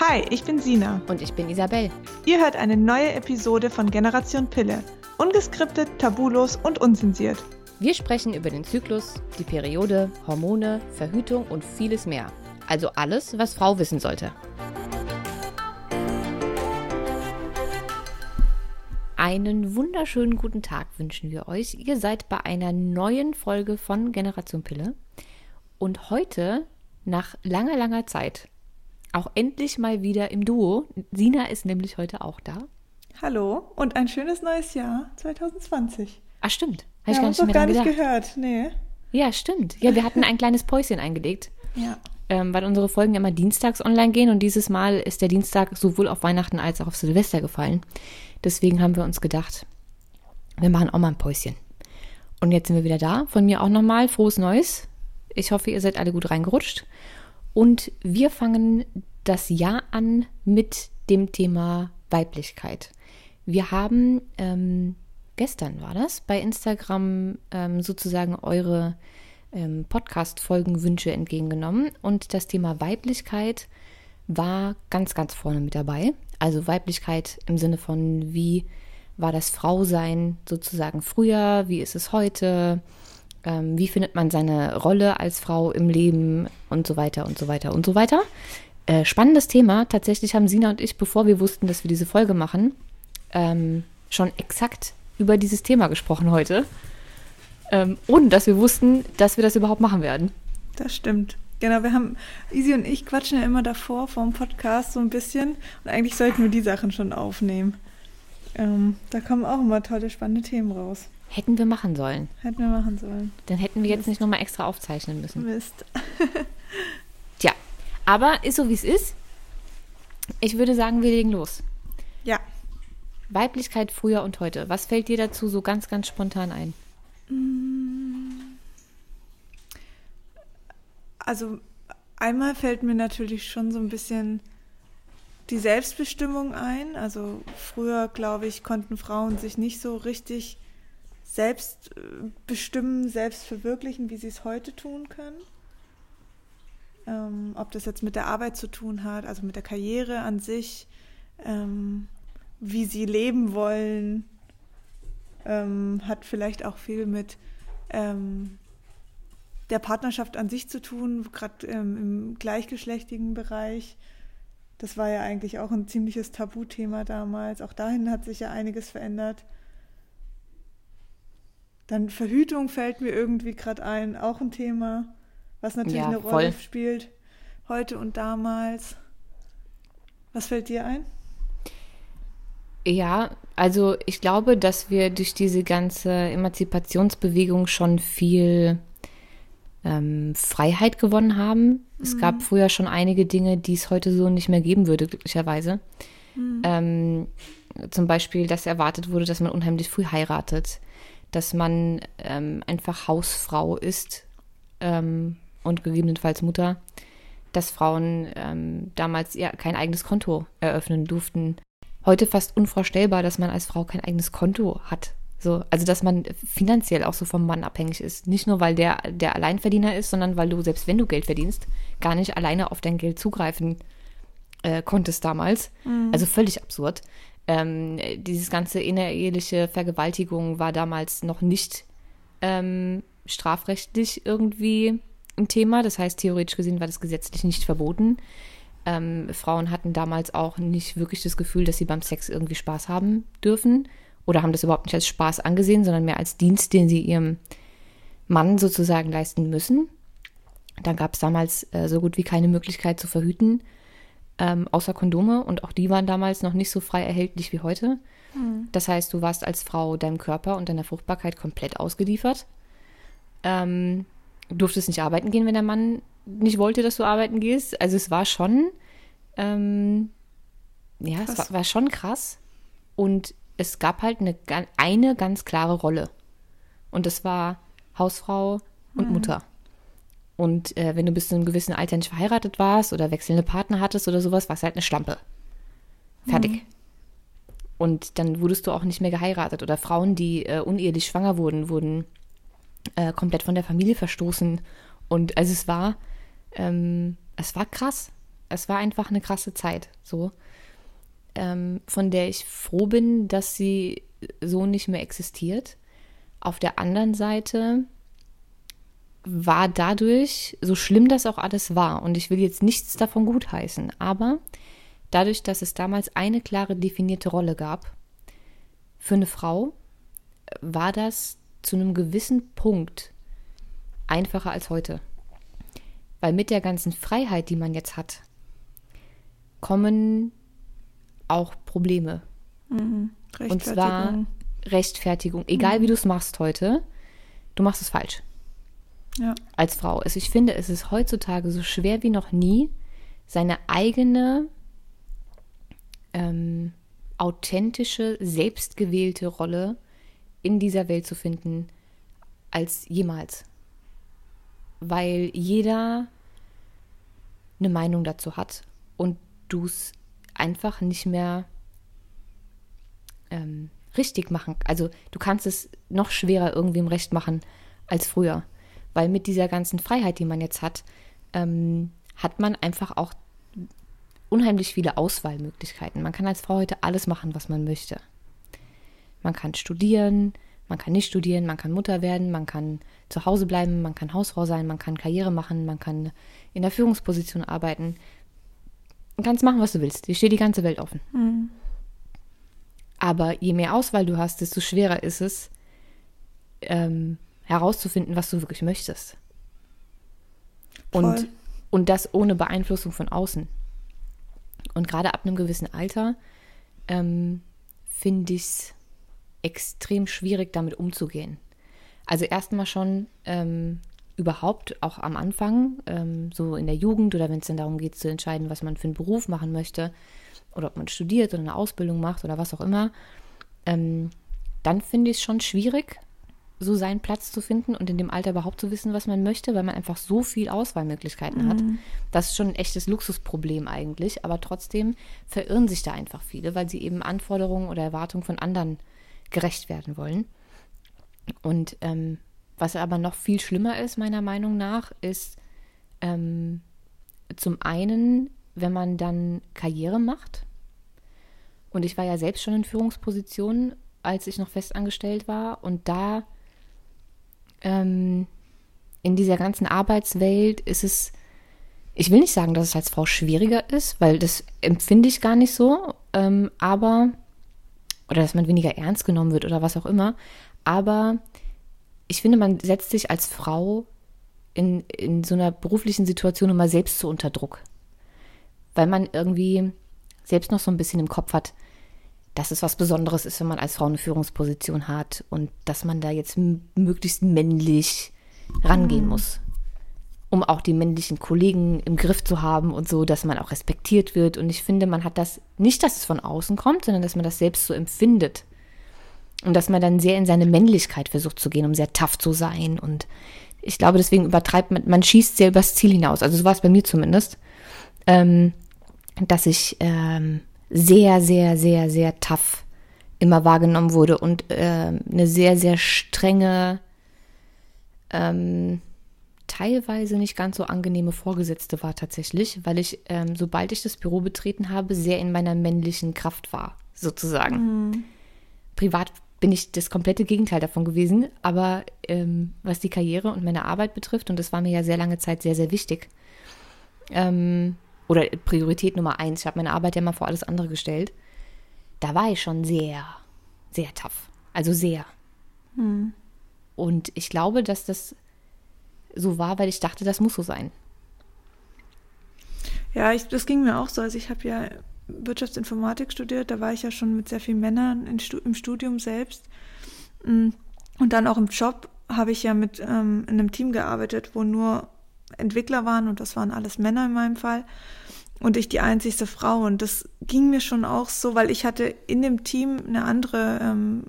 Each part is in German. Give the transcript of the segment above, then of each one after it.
Hi, ich bin Sina. Und ich bin Isabel. Ihr hört eine neue Episode von Generation Pille. Ungeskriptet, tabulos und unzensiert. Wir sprechen über den Zyklus, die Periode, Hormone, Verhütung und vieles mehr. Also alles, was Frau wissen sollte. Einen wunderschönen guten Tag wünschen wir euch. Ihr seid bei einer neuen Folge von Generation Pille. Und heute, nach langer, langer Zeit, auch endlich mal wieder im Duo. Sina ist nämlich heute auch da. Hallo und ein schönes neues Jahr 2020. Ah, stimmt. Habe ich gar nicht, mehr gar nicht gehört. Nee. Ja, stimmt. Ja, wir hatten ein kleines Päuschen eingelegt. Ja. Ähm, weil unsere Folgen immer dienstags online gehen und dieses Mal ist der Dienstag sowohl auf Weihnachten als auch auf Silvester gefallen. Deswegen haben wir uns gedacht, wir machen auch mal ein Päuschen. Und jetzt sind wir wieder da. Von mir auch nochmal frohes Neues. Ich hoffe, ihr seid alle gut reingerutscht. Und wir fangen das Jahr an mit dem Thema Weiblichkeit. Wir haben ähm, gestern war das bei Instagram ähm, sozusagen eure ähm, Podcast-Folgenwünsche entgegengenommen und das Thema Weiblichkeit war ganz, ganz vorne mit dabei. Also Weiblichkeit im Sinne von, wie war das Frausein sozusagen früher, wie ist es heute, ähm, wie findet man seine Rolle als Frau im Leben und so weiter und so weiter und so weiter. Äh, spannendes Thema. Tatsächlich haben Sina und ich, bevor wir wussten, dass wir diese Folge machen, ähm, schon exakt über dieses Thema gesprochen heute. Ähm, ohne dass wir wussten, dass wir das überhaupt machen werden. Das stimmt. Genau, wir haben, Isi und ich quatschen ja immer davor vor dem Podcast so ein bisschen und eigentlich sollten wir die Sachen schon aufnehmen. Ähm, da kommen auch immer tolle, spannende Themen raus. Hätten wir machen sollen. Hätten wir machen sollen. Dann hätten wir jetzt Mist. nicht nochmal extra aufzeichnen müssen. Mist. Tja, aber ist so wie es ist. Ich würde sagen, wir legen los. Ja. Weiblichkeit früher und heute. Was fällt dir dazu so ganz, ganz spontan ein? Also einmal fällt mir natürlich schon so ein bisschen die Selbstbestimmung ein. Also früher, glaube ich, konnten Frauen sich nicht so richtig selbst äh, bestimmen, selbst verwirklichen, wie sie es heute tun können. Ähm, ob das jetzt mit der Arbeit zu tun hat, also mit der Karriere an sich, ähm, wie sie leben wollen, ähm, hat vielleicht auch viel mit ähm, der Partnerschaft an sich zu tun, gerade ähm, im gleichgeschlechtigen Bereich. Das war ja eigentlich auch ein ziemliches Tabuthema damals. Auch dahin hat sich ja einiges verändert. Dann Verhütung fällt mir irgendwie gerade ein, auch ein Thema, was natürlich ja, eine Rolle voll. spielt, heute und damals. Was fällt dir ein? Ja, also ich glaube, dass wir durch diese ganze Emanzipationsbewegung schon viel ähm, Freiheit gewonnen haben. Mhm. Es gab früher schon einige Dinge, die es heute so nicht mehr geben würde, glücklicherweise. Mhm. Ähm, zum Beispiel, dass erwartet wurde, dass man unheimlich früh heiratet dass man ähm, einfach Hausfrau ist ähm, und gegebenenfalls Mutter, dass Frauen ähm, damals ja kein eigenes Konto eröffnen durften. Heute fast unvorstellbar, dass man als Frau kein eigenes Konto hat. So, also dass man finanziell auch so vom Mann abhängig ist. Nicht nur, weil der der Alleinverdiener ist, sondern weil du, selbst wenn du Geld verdienst, gar nicht alleine auf dein Geld zugreifen äh, konntest damals. Mhm. Also völlig absurd. Ähm, dieses ganze innereheliche Vergewaltigung war damals noch nicht ähm, strafrechtlich irgendwie ein Thema. Das heißt, theoretisch gesehen war das gesetzlich nicht verboten. Ähm, Frauen hatten damals auch nicht wirklich das Gefühl, dass sie beim Sex irgendwie Spaß haben dürfen oder haben das überhaupt nicht als Spaß angesehen, sondern mehr als Dienst, den sie ihrem Mann sozusagen leisten müssen. Da gab es damals äh, so gut wie keine Möglichkeit zu verhüten ähm, außer Kondome und auch die waren damals noch nicht so frei erhältlich wie heute. Mhm. Das heißt, du warst als Frau deinem Körper und deiner Fruchtbarkeit komplett ausgeliefert. Ähm, durftest nicht arbeiten gehen, wenn der Mann nicht wollte, dass du arbeiten gehst. Also es war schon, ähm, ja, krass. es war, war, schon krass. Und es gab halt eine, eine ganz klare Rolle. Und das war Hausfrau und mhm. Mutter. Und äh, wenn du bis zu einem gewissen Alter nicht verheiratet warst oder wechselnde Partner hattest oder sowas, warst du halt eine Schlampe. Fertig. Mhm. Und dann wurdest du auch nicht mehr geheiratet. Oder Frauen, die äh, unehelich schwanger wurden, wurden äh, komplett von der Familie verstoßen. Und also es war, ähm, es war krass. Es war einfach eine krasse Zeit, so, ähm, von der ich froh bin, dass sie so nicht mehr existiert. Auf der anderen Seite war dadurch, so schlimm das auch alles war, und ich will jetzt nichts davon gutheißen, aber dadurch, dass es damals eine klare definierte Rolle gab, für eine Frau, war das zu einem gewissen Punkt einfacher als heute. Weil mit der ganzen Freiheit, die man jetzt hat, kommen auch Probleme. Mhm. Und zwar Rechtfertigung. Egal mhm. wie du es machst heute, du machst es falsch. Als Frau. Also ich finde, es ist heutzutage so schwer wie noch nie, seine eigene ähm, authentische, selbstgewählte Rolle in dieser Welt zu finden als jemals. Weil jeder eine Meinung dazu hat und du es einfach nicht mehr ähm, richtig machen. Also du kannst es noch schwerer irgendwie im Recht machen als früher. Weil mit dieser ganzen Freiheit, die man jetzt hat, ähm, hat man einfach auch unheimlich viele Auswahlmöglichkeiten. Man kann als Frau heute alles machen, was man möchte. Man kann studieren, man kann nicht studieren, man kann Mutter werden, man kann zu Hause bleiben, man kann Hausfrau sein, man kann Karriere machen, man kann in der Führungsposition arbeiten. Du kannst machen, was du willst. Dir steht die ganze Welt offen. Mhm. Aber je mehr Auswahl du hast, desto schwerer ist es, ähm, herauszufinden, was du wirklich möchtest. Und, und das ohne Beeinflussung von außen. Und gerade ab einem gewissen Alter ähm, finde ich es extrem schwierig, damit umzugehen. Also erstmal schon ähm, überhaupt auch am Anfang, ähm, so in der Jugend oder wenn es dann darum geht zu entscheiden, was man für einen Beruf machen möchte oder ob man studiert oder eine Ausbildung macht oder was auch immer, ähm, dann finde ich es schon schwierig, so seinen Platz zu finden und in dem Alter überhaupt zu wissen, was man möchte, weil man einfach so viel Auswahlmöglichkeiten mhm. hat. Das ist schon ein echtes Luxusproblem eigentlich, aber trotzdem verirren sich da einfach viele, weil sie eben Anforderungen oder Erwartungen von anderen gerecht werden wollen. Und ähm, was aber noch viel schlimmer ist, meiner Meinung nach, ist ähm, zum einen, wenn man dann Karriere macht. Und ich war ja selbst schon in Führungspositionen, als ich noch festangestellt war. Und da ähm, in dieser ganzen Arbeitswelt ist es, ich will nicht sagen, dass es als Frau schwieriger ist, weil das empfinde ich gar nicht so, ähm, aber, oder dass man weniger ernst genommen wird oder was auch immer, aber ich finde, man setzt sich als Frau in, in so einer beruflichen Situation immer selbst so unter Druck, weil man irgendwie selbst noch so ein bisschen im Kopf hat, dass es was Besonderes ist, wenn man als Frau eine Führungsposition hat und dass man da jetzt möglichst männlich rangehen mhm. muss, um auch die männlichen Kollegen im Griff zu haben und so, dass man auch respektiert wird. Und ich finde, man hat das nicht, dass es von außen kommt, sondern dass man das selbst so empfindet. Und dass man dann sehr in seine Männlichkeit versucht zu gehen, um sehr tough zu sein. Und ich glaube, deswegen übertreibt man, man schießt sehr übers Ziel hinaus. Also so war es bei mir zumindest. Ähm, dass ich ähm, sehr, sehr, sehr, sehr tough immer wahrgenommen wurde und äh, eine sehr, sehr strenge, ähm, teilweise nicht ganz so angenehme Vorgesetzte war tatsächlich, weil ich, ähm, sobald ich das Büro betreten habe, sehr in meiner männlichen Kraft war, sozusagen. Mhm. Privat bin ich das komplette Gegenteil davon gewesen, aber ähm, was die Karriere und meine Arbeit betrifft, und das war mir ja sehr lange Zeit sehr, sehr wichtig, ähm, oder Priorität Nummer eins, ich habe meine Arbeit ja mal vor alles andere gestellt, da war ich schon sehr, sehr tough. Also sehr. Hm. Und ich glaube, dass das so war, weil ich dachte, das muss so sein. Ja, ich, das ging mir auch so. Also ich habe ja Wirtschaftsinformatik studiert, da war ich ja schon mit sehr vielen Männern im Studium selbst. Hm. Und dann auch im Job habe ich ja mit ähm, in einem Team gearbeitet, wo nur Entwickler waren und das waren alles Männer in meinem Fall und ich die einzigste Frau und das ging mir schon auch so, weil ich hatte in dem Team eine andere ähm,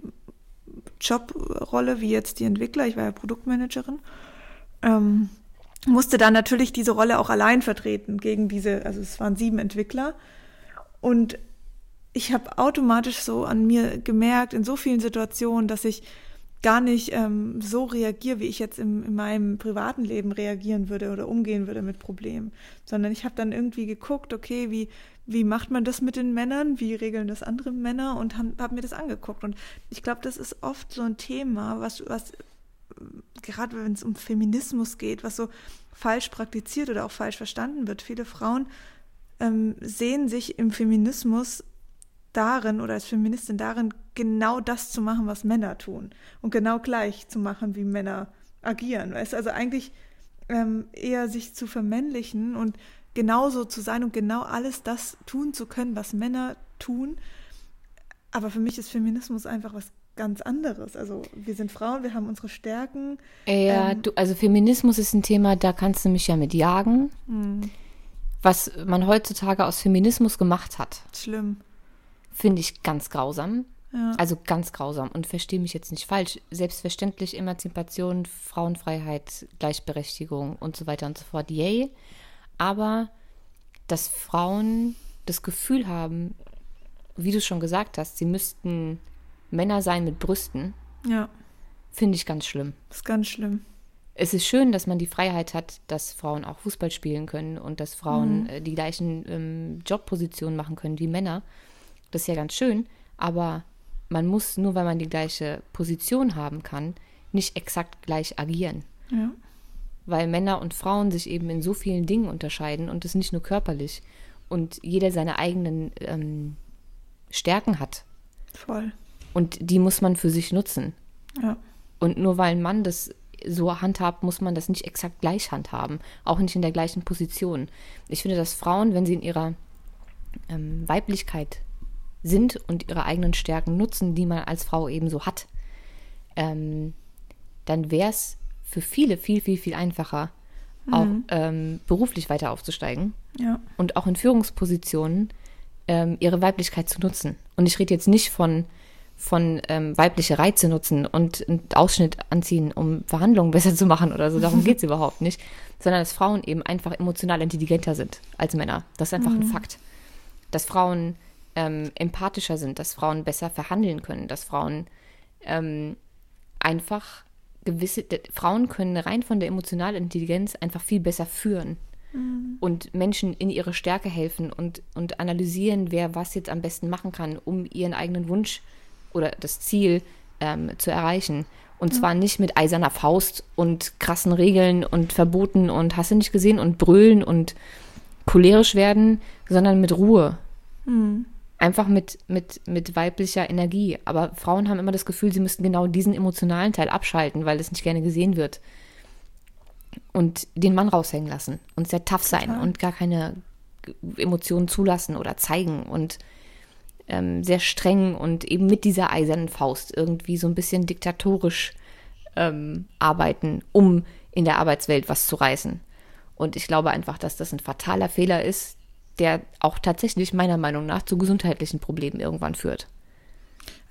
Jobrolle wie jetzt die Entwickler. Ich war ja Produktmanagerin. Ähm, musste dann natürlich diese Rolle auch allein vertreten gegen diese, also es waren sieben Entwickler und ich habe automatisch so an mir gemerkt in so vielen Situationen, dass ich gar nicht ähm, so reagiere, wie ich jetzt im, in meinem privaten Leben reagieren würde oder umgehen würde mit Problemen, sondern ich habe dann irgendwie geguckt, okay, wie, wie macht man das mit den Männern, wie regeln das andere Männer und habe hab mir das angeguckt. Und ich glaube, das ist oft so ein Thema, was, was gerade wenn es um Feminismus geht, was so falsch praktiziert oder auch falsch verstanden wird. Viele Frauen ähm, sehen sich im Feminismus darin oder als Feministin darin, genau das zu machen, was Männer tun und genau gleich zu machen, wie Männer agieren. Weißt? Also eigentlich ähm, eher sich zu vermännlichen und genauso zu sein und genau alles das tun zu können, was Männer tun. Aber für mich ist Feminismus einfach was ganz anderes. Also wir sind Frauen, wir haben unsere Stärken. Ja, ähm, du, also Feminismus ist ein Thema, da kannst du mich ja mit jagen. Mh. Was man heutzutage aus Feminismus gemacht hat. Schlimm finde ich ganz grausam. Ja. Also ganz grausam. Und verstehe mich jetzt nicht falsch. Selbstverständlich Emanzipation, Frauenfreiheit, Gleichberechtigung und so weiter und so fort. Yay. Aber dass Frauen das Gefühl haben, wie du schon gesagt hast, sie müssten Männer sein mit Brüsten. Ja. Finde ich ganz schlimm. Das ist ganz schlimm. Es ist schön, dass man die Freiheit hat, dass Frauen auch Fußball spielen können und dass Frauen mhm. äh, die gleichen ähm, Jobpositionen machen können wie Männer. Das ist ja ganz schön, aber man muss, nur weil man die gleiche Position haben kann, nicht exakt gleich agieren. Ja. Weil Männer und Frauen sich eben in so vielen Dingen unterscheiden und das nicht nur körperlich. Und jeder seine eigenen ähm, Stärken hat. Voll. Und die muss man für sich nutzen. Ja. Und nur weil ein Mann das so handhabt, muss man das nicht exakt gleich handhaben. Auch nicht in der gleichen Position. Ich finde, dass Frauen, wenn sie in ihrer ähm, Weiblichkeit sind und ihre eigenen Stärken nutzen, die man als Frau eben so hat, ähm, dann wäre es für viele viel, viel, viel einfacher, mhm. auch ähm, beruflich weiter aufzusteigen ja. und auch in Führungspositionen ähm, ihre Weiblichkeit zu nutzen. Und ich rede jetzt nicht von, von ähm, weibliche Reize nutzen und einen Ausschnitt anziehen, um Verhandlungen besser zu machen oder so. Darum geht es überhaupt nicht. Sondern dass Frauen eben einfach emotional intelligenter sind als Männer. Das ist einfach mhm. ein Fakt. Dass Frauen ähm, empathischer sind, dass Frauen besser verhandeln können, dass Frauen ähm, einfach gewisse, Frauen können rein von der emotionalen Intelligenz einfach viel besser führen mhm. und Menschen in ihre Stärke helfen und, und analysieren, wer was jetzt am besten machen kann, um ihren eigenen Wunsch oder das Ziel ähm, zu erreichen. Und zwar nicht mit eiserner Faust und krassen Regeln und Verboten und hast du nicht gesehen und brüllen und cholerisch werden, sondern mit Ruhe. Mhm einfach mit, mit, mit weiblicher Energie. Aber Frauen haben immer das Gefühl, sie müssten genau diesen emotionalen Teil abschalten, weil das nicht gerne gesehen wird. Und den Mann raushängen lassen und sehr tough sein Total. und gar keine Emotionen zulassen oder zeigen und ähm, sehr streng und eben mit dieser eisernen Faust irgendwie so ein bisschen diktatorisch ähm, arbeiten, um in der Arbeitswelt was zu reißen. Und ich glaube einfach, dass das ein fataler Fehler ist, der auch tatsächlich meiner Meinung nach zu gesundheitlichen Problemen irgendwann führt.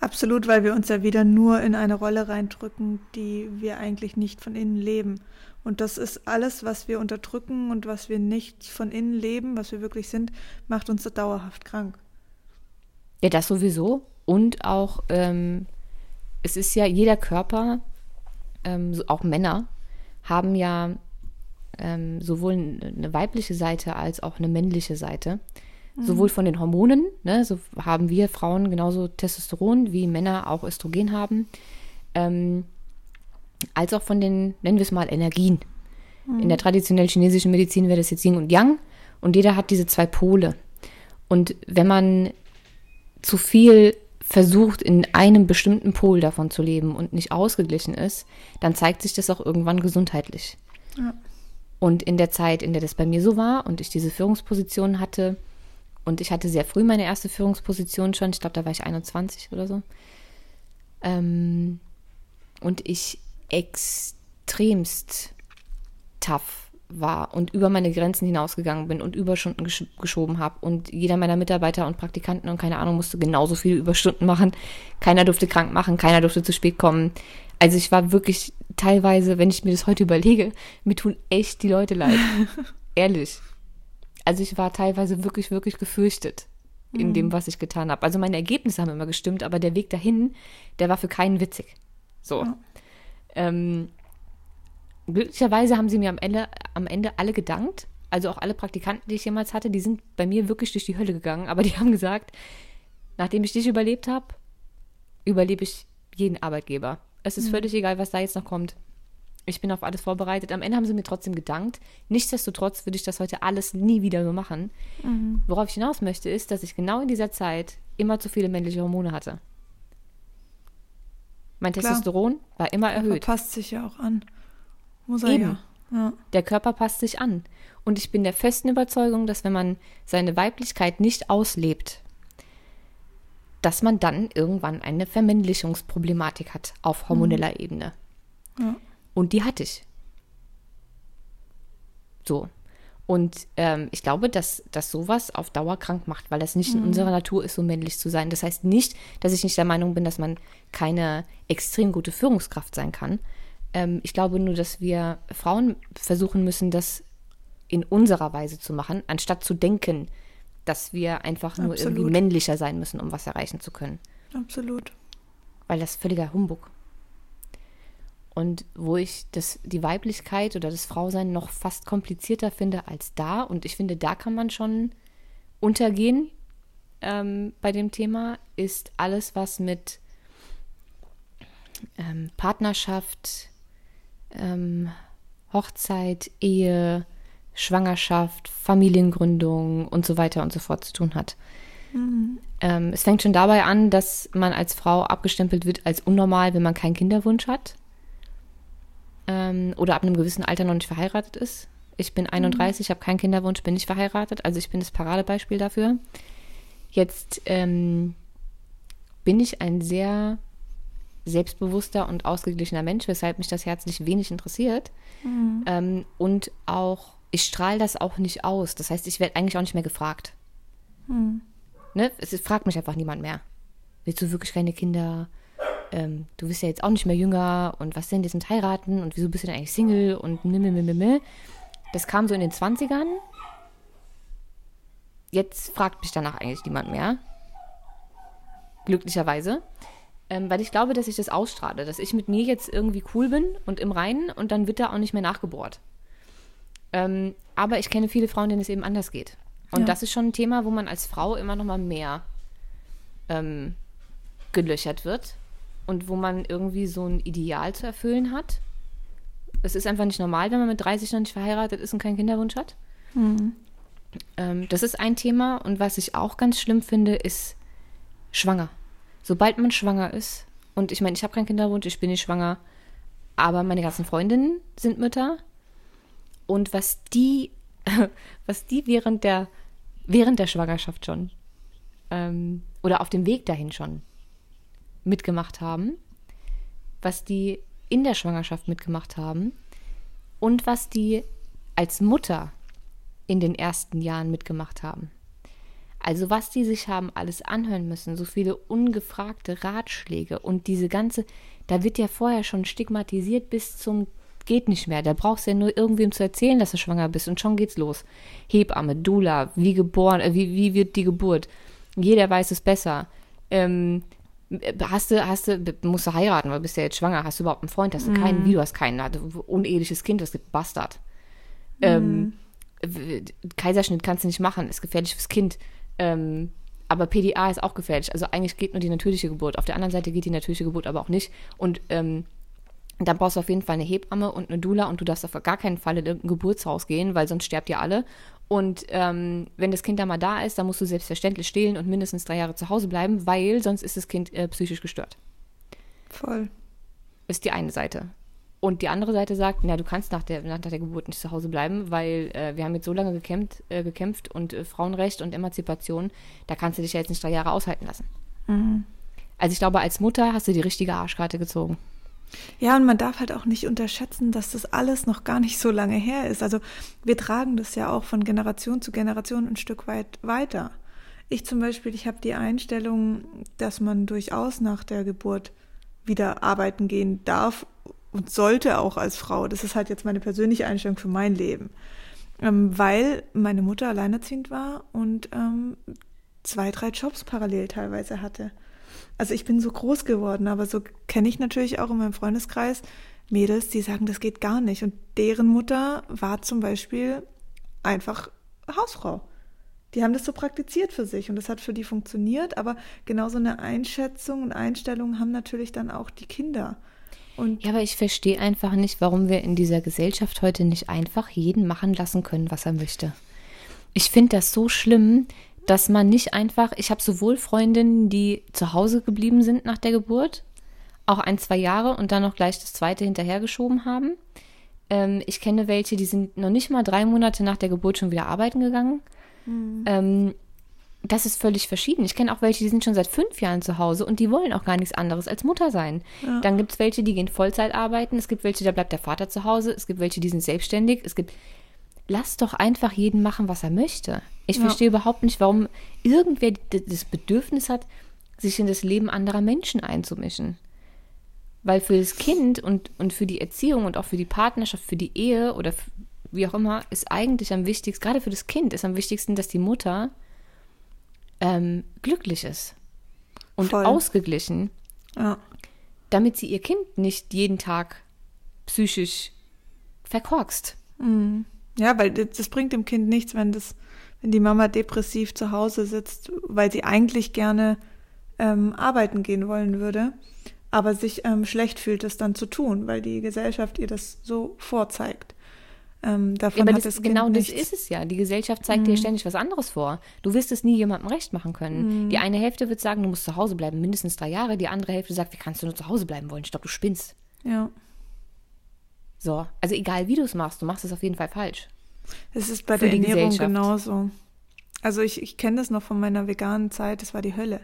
Absolut, weil wir uns ja wieder nur in eine Rolle reindrücken, die wir eigentlich nicht von innen leben. Und das ist alles, was wir unterdrücken und was wir nicht von innen leben, was wir wirklich sind, macht uns dauerhaft krank. Ja, das sowieso. Und auch, ähm, es ist ja jeder Körper, ähm, auch Männer, haben ja ähm, sowohl eine weibliche Seite als auch eine männliche Seite. Mhm. Sowohl von den Hormonen, ne, so haben wir Frauen genauso Testosteron, wie Männer auch Östrogen haben, ähm, als auch von den, nennen wir es mal, Energien. Mhm. In der traditionellen chinesischen Medizin wäre das jetzt Yin und Yang und jeder hat diese zwei Pole. Und wenn man zu viel versucht, in einem bestimmten Pol davon zu leben und nicht ausgeglichen ist, dann zeigt sich das auch irgendwann gesundheitlich. Ja. Und in der Zeit, in der das bei mir so war und ich diese Führungsposition hatte, und ich hatte sehr früh meine erste Führungsposition schon, ich glaube, da war ich 21 oder so, ähm, und ich extremst tough war und über meine Grenzen hinausgegangen bin und Überstunden gesch geschoben habe. Und jeder meiner Mitarbeiter und Praktikanten und keine Ahnung musste genauso viele Überstunden machen. Keiner durfte krank machen, keiner durfte zu spät kommen. Also ich war wirklich teilweise, wenn ich mir das heute überlege, mir tun echt die Leute leid. Ehrlich. Also ich war teilweise wirklich, wirklich gefürchtet in mhm. dem, was ich getan habe. Also meine Ergebnisse haben immer gestimmt, aber der Weg dahin, der war für keinen witzig. So. Ja. Ähm, glücklicherweise haben sie mir am Ende, am Ende alle gedankt. Also auch alle Praktikanten, die ich jemals hatte, die sind bei mir wirklich durch die Hölle gegangen. Aber die haben gesagt, nachdem ich dich überlebt habe, überlebe ich jeden Arbeitgeber. Es ist mhm. völlig egal, was da jetzt noch kommt. Ich bin auf alles vorbereitet. Am Ende haben sie mir trotzdem gedankt. Nichtsdestotrotz würde ich das heute alles nie wieder so machen. Mhm. Worauf ich hinaus möchte, ist, dass ich genau in dieser Zeit immer zu viele männliche Hormone hatte. Mein Klar. Testosteron war immer erhöht. Der passt sich ja auch an. Muss er Eben. ja. ja. Der Körper passt sich an. Und ich bin der festen Überzeugung, dass wenn man seine Weiblichkeit nicht auslebt, dass man dann irgendwann eine Vermännlichungsproblematik hat auf hormoneller mhm. Ebene. Ja. Und die hatte ich. So. Und ähm, ich glaube, dass, dass sowas auf Dauer krank macht, weil das nicht mhm. in unserer Natur ist, so männlich zu sein. Das heißt nicht, dass ich nicht der Meinung bin, dass man keine extrem gute Führungskraft sein kann. Ähm, ich glaube nur, dass wir Frauen versuchen müssen, das in unserer Weise zu machen, anstatt zu denken, dass wir einfach nur Absolut. irgendwie männlicher sein müssen, um was erreichen zu können. Absolut. Weil das ist völliger Humbug und wo ich das, die Weiblichkeit oder das Frausein noch fast komplizierter finde als da. Und ich finde, da kann man schon untergehen ähm, bei dem Thema, ist alles, was mit ähm, Partnerschaft, ähm, Hochzeit, Ehe, Schwangerschaft, Familiengründung und so weiter und so fort zu tun hat. Mhm. Ähm, es fängt schon dabei an, dass man als Frau abgestempelt wird als unnormal, wenn man keinen Kinderwunsch hat ähm, oder ab einem gewissen Alter noch nicht verheiratet ist. Ich bin 31, mhm. habe keinen Kinderwunsch, bin nicht verheiratet, also ich bin das Paradebeispiel dafür. Jetzt ähm, bin ich ein sehr selbstbewusster und ausgeglichener Mensch, weshalb mich das herzlich wenig interessiert. Mhm. Ähm, und auch, ich strahle das auch nicht aus. Das heißt, ich werde eigentlich auch nicht mehr gefragt. Mhm. Ne? Es fragt mich einfach niemand mehr. Willst du wirklich keine Kinder? ähm, du bist ja jetzt auch nicht mehr jünger und was denn, die sind heiraten und wieso bist du denn eigentlich Single und mimimimimim. Das kam so in den 20ern. Jetzt fragt mich danach eigentlich niemand mehr. Glücklicherweise. Ähm, weil ich glaube, dass ich das ausstrahle, dass ich mit mir jetzt irgendwie cool bin und im Reinen und dann wird da auch nicht mehr nachgebohrt. Ähm, aber ich kenne viele Frauen, denen es eben anders geht. Und ja. das ist schon ein Thema, wo man als Frau immer noch mal mehr ähm, gelöchert wird und wo man irgendwie so ein Ideal zu erfüllen hat. Es ist einfach nicht normal, wenn man mit 30 noch nicht verheiratet ist und keinen Kinderwunsch hat. Mhm. Ähm, das ist ein Thema. Und was ich auch ganz schlimm finde, ist schwanger. Sobald man schwanger ist, und ich meine, ich habe keinen Kinderwunsch, ich bin nicht schwanger, aber meine ganzen Freundinnen sind Mütter. Und was die, was die während der, während der Schwangerschaft schon ähm, oder auf dem Weg dahin schon mitgemacht haben, was die in der Schwangerschaft mitgemacht haben und was die als Mutter in den ersten Jahren mitgemacht haben. Also was die sich haben alles anhören müssen, so viele ungefragte Ratschläge und diese ganze, da wird ja vorher schon stigmatisiert bis zum geht nicht mehr. Da brauchst du ja nur irgendwem zu erzählen, dass du schwanger bist und schon geht's los. Hebamme, Dula, wie geboren, äh, wie, wie wird die Geburt? Jeder weiß es besser. Ähm, Hast du, hast du, musst du heiraten, weil du bist ja jetzt schwanger, hast du überhaupt einen Freund, hast du keinen, mm. wie du hast keinen, hast uneheliches Kind, das gibt Bastard. Mm. Ähm, Kaiserschnitt kannst du nicht machen, ist gefährlich fürs Kind. Ähm, aber PDA ist auch gefährlich. Also eigentlich geht nur die natürliche Geburt. Auf der anderen Seite geht die natürliche Geburt aber auch nicht. Und ähm, dann brauchst du auf jeden Fall eine Hebamme und eine Dula und du darfst auf gar keinen Fall in irgendein Geburtshaus gehen, weil sonst sterbt ihr alle. Und ähm, wenn das Kind dann mal da ist, dann musst du selbstverständlich stillen und mindestens drei Jahre zu Hause bleiben, weil sonst ist das Kind äh, psychisch gestört. Voll. Ist die eine Seite. Und die andere Seite sagt, na, du kannst nach der, nach der Geburt nicht zu Hause bleiben, weil äh, wir haben jetzt so lange gekämpft, äh, gekämpft und äh, Frauenrecht und Emanzipation, da kannst du dich ja jetzt nicht drei Jahre aushalten lassen. Mhm. Also ich glaube, als Mutter hast du die richtige Arschkarte gezogen. Ja, und man darf halt auch nicht unterschätzen, dass das alles noch gar nicht so lange her ist. Also wir tragen das ja auch von Generation zu Generation ein Stück weit weiter. Ich zum Beispiel, ich habe die Einstellung, dass man durchaus nach der Geburt wieder arbeiten gehen darf und sollte auch als Frau. Das ist halt jetzt meine persönliche Einstellung für mein Leben. Ähm, weil meine Mutter alleinerziehend war und ähm, zwei, drei Jobs parallel teilweise hatte. Also ich bin so groß geworden, aber so kenne ich natürlich auch in meinem Freundeskreis Mädels, die sagen, das geht gar nicht. Und deren Mutter war zum Beispiel einfach Hausfrau. Die haben das so praktiziert für sich und das hat für die funktioniert, aber genauso eine Einschätzung und Einstellung haben natürlich dann auch die Kinder. Und ja, aber ich verstehe einfach nicht, warum wir in dieser Gesellschaft heute nicht einfach jeden machen lassen können, was er möchte. Ich finde das so schlimm, dass man nicht einfach, ich habe sowohl Freundinnen, die zu Hause geblieben sind nach der Geburt, auch ein, zwei Jahre und dann noch gleich das zweite hinterhergeschoben haben. Ähm, ich kenne welche, die sind noch nicht mal drei Monate nach der Geburt schon wieder arbeiten gegangen. Mhm. Ähm, das ist völlig verschieden. Ich kenne auch welche, die sind schon seit fünf Jahren zu Hause und die wollen auch gar nichts anderes als Mutter sein. Ja. Dann gibt es welche, die gehen Vollzeit arbeiten. Es gibt welche, da bleibt der Vater zu Hause. Es gibt welche, die sind selbstständig. Es gibt. Lass doch einfach jeden machen, was er möchte. Ich ja. verstehe überhaupt nicht, warum irgendwer das Bedürfnis hat, sich in das Leben anderer Menschen einzumischen. Weil für das Kind und, und für die Erziehung und auch für die Partnerschaft, für die Ehe oder wie auch immer, ist eigentlich am wichtigsten, gerade für das Kind ist am wichtigsten, dass die Mutter ähm, glücklich ist und Voll. ausgeglichen, ja. damit sie ihr Kind nicht jeden Tag psychisch verkorkst. Mhm. Ja, weil das bringt dem Kind nichts, wenn das, wenn die Mama depressiv zu Hause sitzt, weil sie eigentlich gerne ähm, arbeiten gehen wollen würde, aber sich ähm, schlecht fühlt, das dann zu tun, weil die Gesellschaft ihr das so vorzeigt. Ähm, davon ja, aber das, genau das ist es ja. Die Gesellschaft zeigt mhm. dir ständig was anderes vor. Du wirst es nie jemandem recht machen können. Mhm. Die eine Hälfte wird sagen, du musst zu Hause bleiben, mindestens drei Jahre. Die andere Hälfte sagt, wie kannst du nur zu Hause bleiben wollen? Ich glaube, du spinnst. Ja. So, also egal wie du es machst, du machst es auf jeden Fall falsch. Es ist bei Für der Ernährung genauso. Also ich, ich kenne das noch von meiner veganen Zeit, das war die Hölle.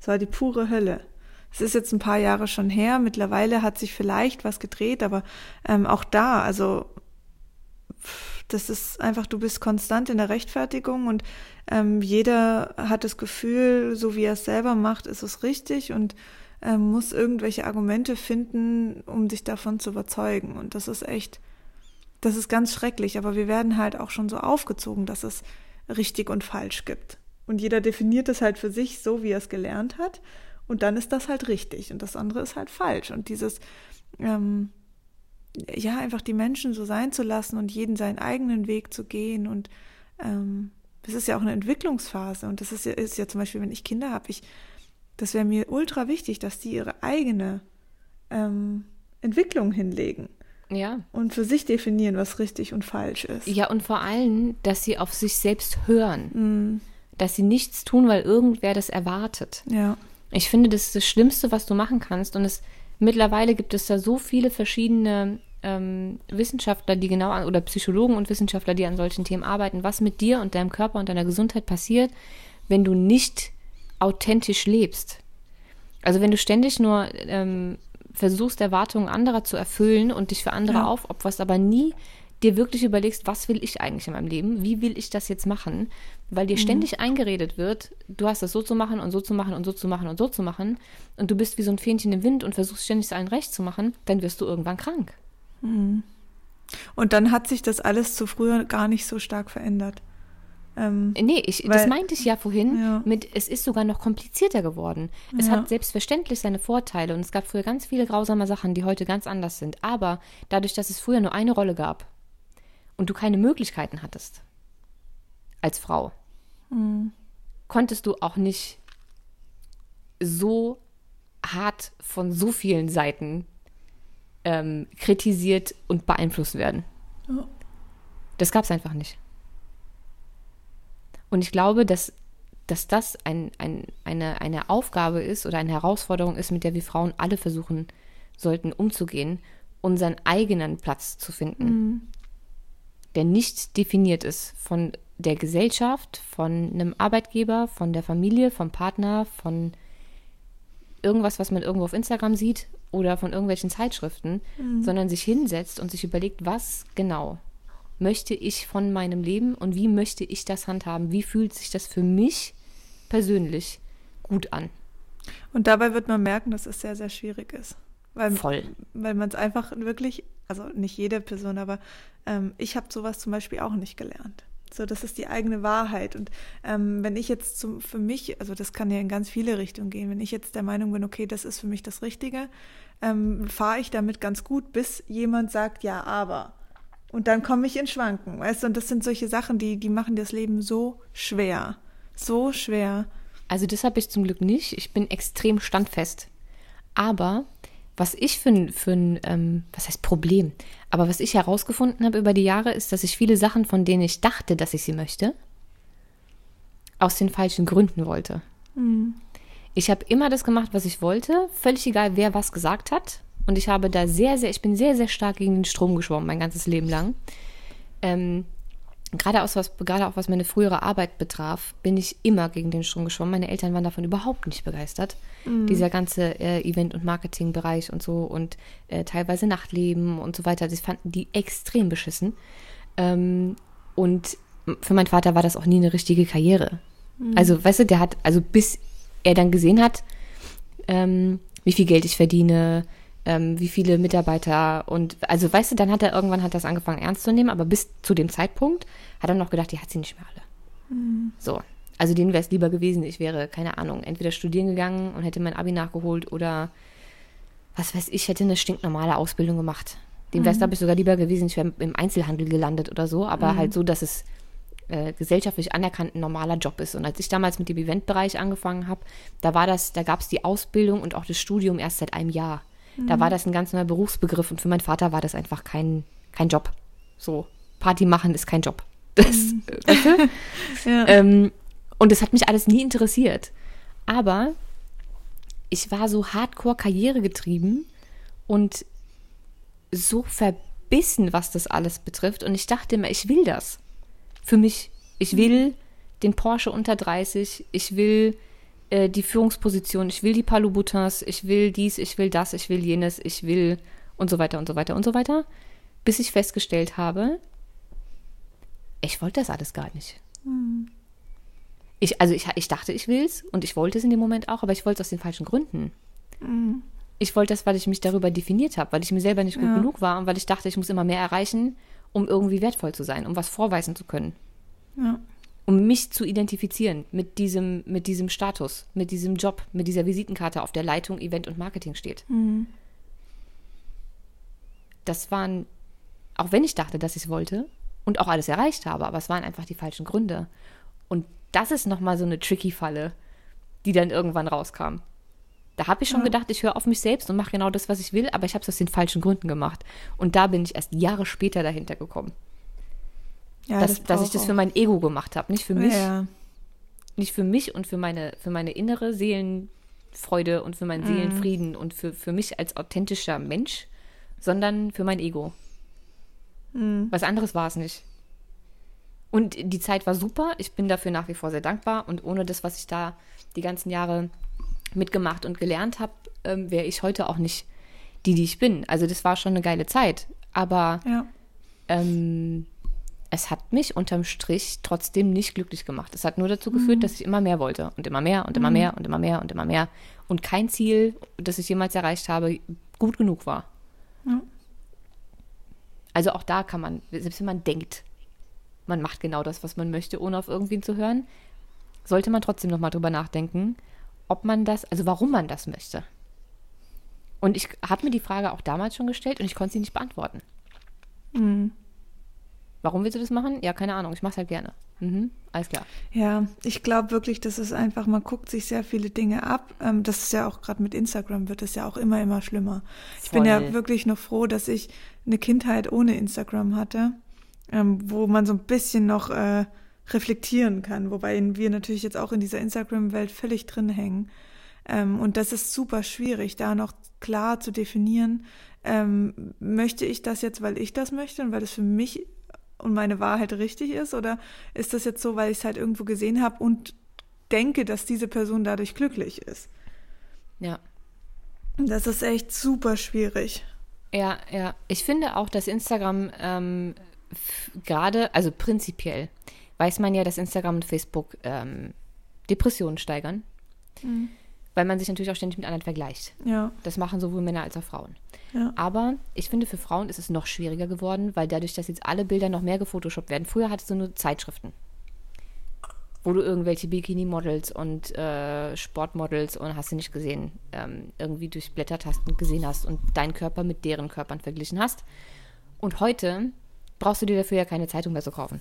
Es war die pure Hölle. Es ist jetzt ein paar Jahre schon her. Mittlerweile hat sich vielleicht was gedreht, aber ähm, auch da, also das ist einfach, du bist konstant in der Rechtfertigung und ähm, jeder hat das Gefühl, so wie er es selber macht, ist es richtig und ähm, muss irgendwelche Argumente finden, um dich davon zu überzeugen. Und das ist echt, das ist ganz schrecklich, aber wir werden halt auch schon so aufgezogen, dass es richtig und falsch gibt. Und jeder definiert es halt für sich so, wie er es gelernt hat. Und dann ist das halt richtig und das andere ist halt falsch. Und dieses, ähm, ja, einfach die Menschen so sein zu lassen und jeden seinen eigenen Weg zu gehen. Und ähm, das ist ja auch eine Entwicklungsphase. Und das ist ja, ist ja zum Beispiel, wenn ich Kinder habe, ich, das wäre mir ultra wichtig, dass die ihre eigene ähm, Entwicklung hinlegen. Ja. Und für sich definieren, was richtig und falsch ist. Ja, und vor allem, dass sie auf sich selbst hören. Mm. Dass sie nichts tun, weil irgendwer das erwartet. Ja. Ich finde, das ist das Schlimmste, was du machen kannst. Und es mittlerweile gibt es da so viele verschiedene ähm, Wissenschaftler, die genau an, oder Psychologen und Wissenschaftler, die an solchen Themen arbeiten, was mit dir und deinem Körper und deiner Gesundheit passiert, wenn du nicht authentisch lebst. Also wenn du ständig nur ähm, versuchst, Erwartungen anderer zu erfüllen und dich für andere ja. aufopferst, aber nie dir wirklich überlegst, was will ich eigentlich in meinem Leben? Wie will ich das jetzt machen? Weil dir mhm. ständig eingeredet wird, du hast das so zu machen und so zu machen und so zu machen und so zu machen und du bist wie so ein Fähnchen im Wind und versuchst ständig es allen recht zu machen, dann wirst du irgendwann krank. Mhm. Und dann hat sich das alles zu früher gar nicht so stark verändert. Ähm, nee, ich, weil, das meinte ich ja vorhin ja. mit, es ist sogar noch komplizierter geworden. Es ja. hat selbstverständlich seine Vorteile und es gab früher ganz viele grausame Sachen, die heute ganz anders sind. Aber dadurch, dass es früher nur eine Rolle gab, und du keine Möglichkeiten hattest als Frau, mhm. konntest du auch nicht so hart von so vielen Seiten ähm, kritisiert und beeinflusst werden. Ja. Das gab es einfach nicht. Und ich glaube, dass, dass das ein, ein, eine, eine Aufgabe ist oder eine Herausforderung ist, mit der wir Frauen alle versuchen sollten umzugehen, unseren eigenen Platz zu finden. Mhm der nicht definiert ist von der Gesellschaft, von einem Arbeitgeber, von der Familie, vom Partner, von irgendwas, was man irgendwo auf Instagram sieht oder von irgendwelchen Zeitschriften, mhm. sondern sich hinsetzt und sich überlegt, was genau möchte ich von meinem Leben und wie möchte ich das handhaben? Wie fühlt sich das für mich persönlich gut an? Und dabei wird man merken, dass es sehr, sehr schwierig ist. Weil, Voll. Weil man es einfach wirklich, also nicht jede Person, aber ähm, ich habe sowas zum Beispiel auch nicht gelernt. So, das ist die eigene Wahrheit. Und ähm, wenn ich jetzt zum, für mich, also das kann ja in ganz viele Richtungen gehen, wenn ich jetzt der Meinung bin, okay, das ist für mich das Richtige, ähm, fahre ich damit ganz gut, bis jemand sagt, ja, aber. Und dann komme ich in Schwanken, weißt du? Und das sind solche Sachen, die, die machen das Leben so schwer. So schwer. Also das habe ich zum Glück nicht. Ich bin extrem standfest. Aber was ich für ein, für ein ähm, was heißt Problem, aber was ich herausgefunden habe über die Jahre, ist, dass ich viele Sachen, von denen ich dachte, dass ich sie möchte, aus den falschen Gründen wollte. Mhm. Ich habe immer das gemacht, was ich wollte, völlig egal, wer was gesagt hat. Und ich habe da sehr, sehr, ich bin sehr, sehr stark gegen den Strom geschwommen, mein ganzes Leben lang. Ähm, gerade, aus was, gerade auch was meine frühere Arbeit betraf, bin ich immer gegen den Strom geschwommen. Meine Eltern waren davon überhaupt nicht begeistert. Mhm. Dieser ganze äh, Event- und Marketingbereich und so und äh, teilweise Nachtleben und so weiter, das fanden die extrem beschissen. Ähm, und für meinen Vater war das auch nie eine richtige Karriere. Mhm. Also, weißt du, der hat, also bis er dann gesehen hat, ähm, wie viel Geld ich verdiene, ähm, wie viele Mitarbeiter und also weißt du, dann hat er irgendwann hat das angefangen ernst zu nehmen, aber bis zu dem Zeitpunkt hat er noch gedacht, die hat sie nicht mehr alle. Mhm. So. Also denen wäre es lieber gewesen, ich wäre, keine Ahnung, entweder studieren gegangen und hätte mein Abi nachgeholt oder was weiß ich, hätte eine stinknormale Ausbildung gemacht. Dem wäre es, mhm. glaube ich, sogar lieber gewesen, ich wäre im Einzelhandel gelandet oder so, aber mhm. halt so, dass es äh, gesellschaftlich anerkannt ein normaler Job ist. Und als ich damals mit dem Eventbereich angefangen habe, da war das, da gab es die Ausbildung und auch das Studium erst seit einem Jahr. Da war das ein ganz neuer Berufsbegriff und für meinen Vater war das einfach kein, kein Job. So, Party machen ist kein Job. Das, mhm. weißt du? ja. ähm, und das hat mich alles nie interessiert. Aber ich war so hardcore karrieregetrieben und so verbissen, was das alles betrifft. Und ich dachte immer, ich will das. Für mich. Ich will den Porsche unter 30. Ich will äh, die Führungsposition, ich will die Palubutins, ich will dies, ich will das, ich will jenes, ich will und so weiter und so weiter und so weiter, bis ich festgestellt habe, ich wollte das alles gar nicht. Mhm. Ich, also ich, ich dachte, ich will es und ich wollte es in dem Moment auch, aber ich wollte es aus den falschen Gründen. Mhm. Ich wollte das, weil ich mich darüber definiert habe, weil ich mir selber nicht gut ja. genug war und weil ich dachte, ich muss immer mehr erreichen, um irgendwie wertvoll zu sein, um was vorweisen zu können. Ja um mich zu identifizieren mit diesem, mit diesem Status, mit diesem Job, mit dieser Visitenkarte auf der Leitung Event und Marketing steht. Mhm. Das waren, auch wenn ich dachte, dass ich es wollte und auch alles erreicht habe, aber es waren einfach die falschen Gründe. Und das ist nochmal so eine tricky Falle, die dann irgendwann rauskam. Da habe ich schon ja. gedacht, ich höre auf mich selbst und mache genau das, was ich will, aber ich habe es aus den falschen Gründen gemacht. Und da bin ich erst Jahre später dahinter gekommen. Ja, dass, das dass ich das für mein Ego gemacht habe, nicht für mich. Ja. Nicht für mich und für meine, für meine innere Seelenfreude und für meinen mhm. Seelenfrieden und für, für mich als authentischer Mensch, sondern für mein Ego. Mhm. Was anderes war es nicht. Und die Zeit war super. Ich bin dafür nach wie vor sehr dankbar. Und ohne das, was ich da die ganzen Jahre mitgemacht und gelernt habe, ähm, wäre ich heute auch nicht die, die ich bin. Also das war schon eine geile Zeit. Aber ja. ähm, es hat mich unterm Strich trotzdem nicht glücklich gemacht. Es hat nur dazu geführt, mhm. dass ich immer mehr wollte und immer mehr und immer mhm. mehr und immer mehr und immer mehr. Und kein Ziel, das ich jemals erreicht habe, gut genug war. Ja. Also auch da kann man, selbst wenn man denkt, man macht genau das, was man möchte, ohne auf irgendwen zu hören, sollte man trotzdem nochmal drüber nachdenken, ob man das, also warum man das möchte. Und ich habe mir die Frage auch damals schon gestellt und ich konnte sie nicht beantworten. Mhm. Warum willst du das machen? Ja, keine Ahnung. Ich mache es halt gerne. Mhm, alles klar. Ja, ich glaube wirklich, das ist einfach, man guckt sich sehr viele Dinge ab. Ähm, das ist ja auch gerade mit Instagram wird es ja auch immer, immer schlimmer. Voll. Ich bin ja wirklich noch froh, dass ich eine Kindheit ohne Instagram hatte, ähm, wo man so ein bisschen noch äh, reflektieren kann, wobei wir natürlich jetzt auch in dieser Instagram-Welt völlig drin hängen. Ähm, und das ist super schwierig, da noch klar zu definieren, ähm, möchte ich das jetzt, weil ich das möchte und weil es für mich und meine Wahrheit richtig ist? Oder ist das jetzt so, weil ich es halt irgendwo gesehen habe und denke, dass diese Person dadurch glücklich ist? Ja. Das ist echt super schwierig. Ja, ja. Ich finde auch, dass Instagram ähm, gerade, also prinzipiell, weiß man ja, dass Instagram und Facebook ähm, Depressionen steigern. Mhm. Weil man sich natürlich auch ständig mit anderen vergleicht. Ja. Das machen sowohl Männer als auch Frauen. Ja. Aber ich finde, für Frauen ist es noch schwieriger geworden, weil dadurch, dass jetzt alle Bilder noch mehr gefotoshoppt werden. Früher hattest du nur Zeitschriften, wo du irgendwelche Bikini-Models und äh, Sportmodels und hast du nicht gesehen, ähm, irgendwie durchblättert hast und gesehen hast und deinen Körper mit deren Körpern verglichen hast. Und heute brauchst du dir dafür ja keine Zeitung mehr zu kaufen.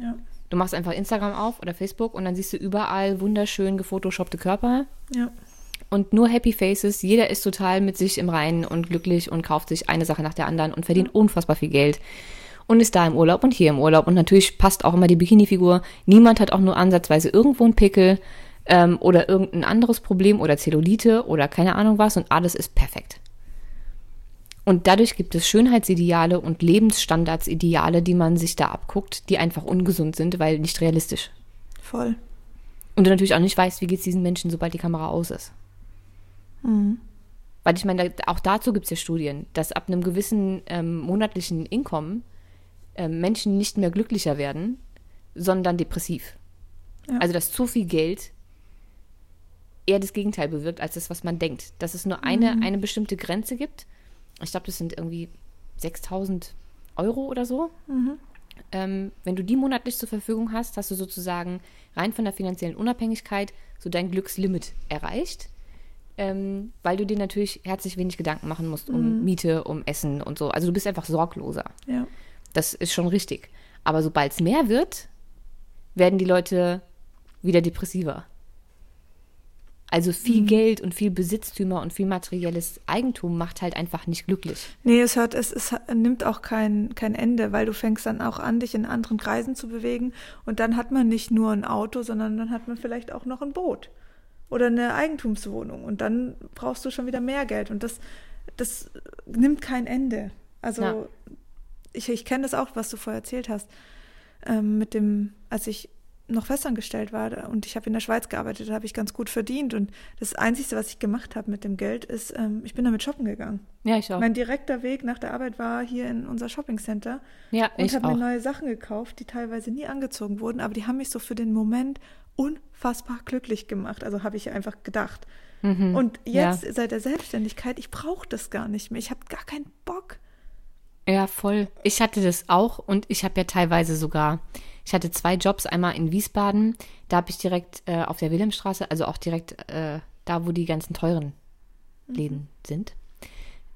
Ja. Du machst einfach Instagram auf oder Facebook und dann siehst du überall wunderschön gefotoshoppte Körper Ja. Und nur Happy Faces. Jeder ist total mit sich im Reinen und glücklich und kauft sich eine Sache nach der anderen und verdient unfassbar viel Geld und ist da im Urlaub und hier im Urlaub. Und natürlich passt auch immer die Bikini-Figur. Niemand hat auch nur ansatzweise irgendwo einen Pickel ähm, oder irgendein anderes Problem oder Zellulite oder keine Ahnung was und alles ist perfekt. Und dadurch gibt es Schönheitsideale und Lebensstandardsideale, die man sich da abguckt, die einfach ungesund sind, weil nicht realistisch. Voll. Und du natürlich auch nicht weißt, wie geht es diesen Menschen, sobald die Kamera aus ist. Mhm. Weil ich meine, auch dazu gibt es ja Studien, dass ab einem gewissen ähm, monatlichen Einkommen ähm, Menschen nicht mehr glücklicher werden, sondern depressiv. Ja. Also dass zu viel Geld eher das Gegenteil bewirkt, als das, was man denkt. Dass es nur eine, eine bestimmte Grenze gibt. Ich glaube, das sind irgendwie 6000 Euro oder so. Ähm, wenn du die monatlich zur Verfügung hast, hast du sozusagen rein von der finanziellen Unabhängigkeit so dein Glückslimit erreicht. Ähm, weil du dir natürlich herzlich wenig Gedanken machen musst um Miete, um Essen und so. Also du bist einfach sorgloser. Ja. Das ist schon richtig. Aber sobald es mehr wird, werden die Leute wieder depressiver. Also viel Geld und viel Besitztümer und viel materielles Eigentum macht halt einfach nicht glücklich. Nee, es hört, es, es nimmt auch kein, kein Ende, weil du fängst dann auch an, dich in anderen Kreisen zu bewegen und dann hat man nicht nur ein Auto, sondern dann hat man vielleicht auch noch ein Boot oder eine Eigentumswohnung und dann brauchst du schon wieder mehr Geld und das, das nimmt kein Ende. Also Ja. ich, ich kenne das auch, was du vorher erzählt hast, ähm, mit dem, als ich noch festangestellt war und ich habe in der Schweiz gearbeitet, habe ich ganz gut verdient und das Einzige, was ich gemacht habe mit dem Geld, ist, ähm, ich bin damit shoppen gegangen. Ja, ich auch. Mein direkter Weg nach der Arbeit war hier in unser Shoppingcenter ja, und ich habe mir neue Sachen gekauft, die teilweise nie angezogen wurden, aber die haben mich so für den Moment unfassbar glücklich gemacht. Also habe ich einfach gedacht. Und jetzt Mhm. Ja. seit der Selbstständigkeit, ich brauche das gar nicht mehr. Ich habe gar keinen Bock. Ja, voll. Ich hatte das auch und ich habe ja teilweise sogar, ich hatte zwei Jobs, einmal in Wiesbaden, da habe ich direkt äh, auf der Wilhelmstraße, also auch direkt äh, da, wo die ganzen teuren Läden sind,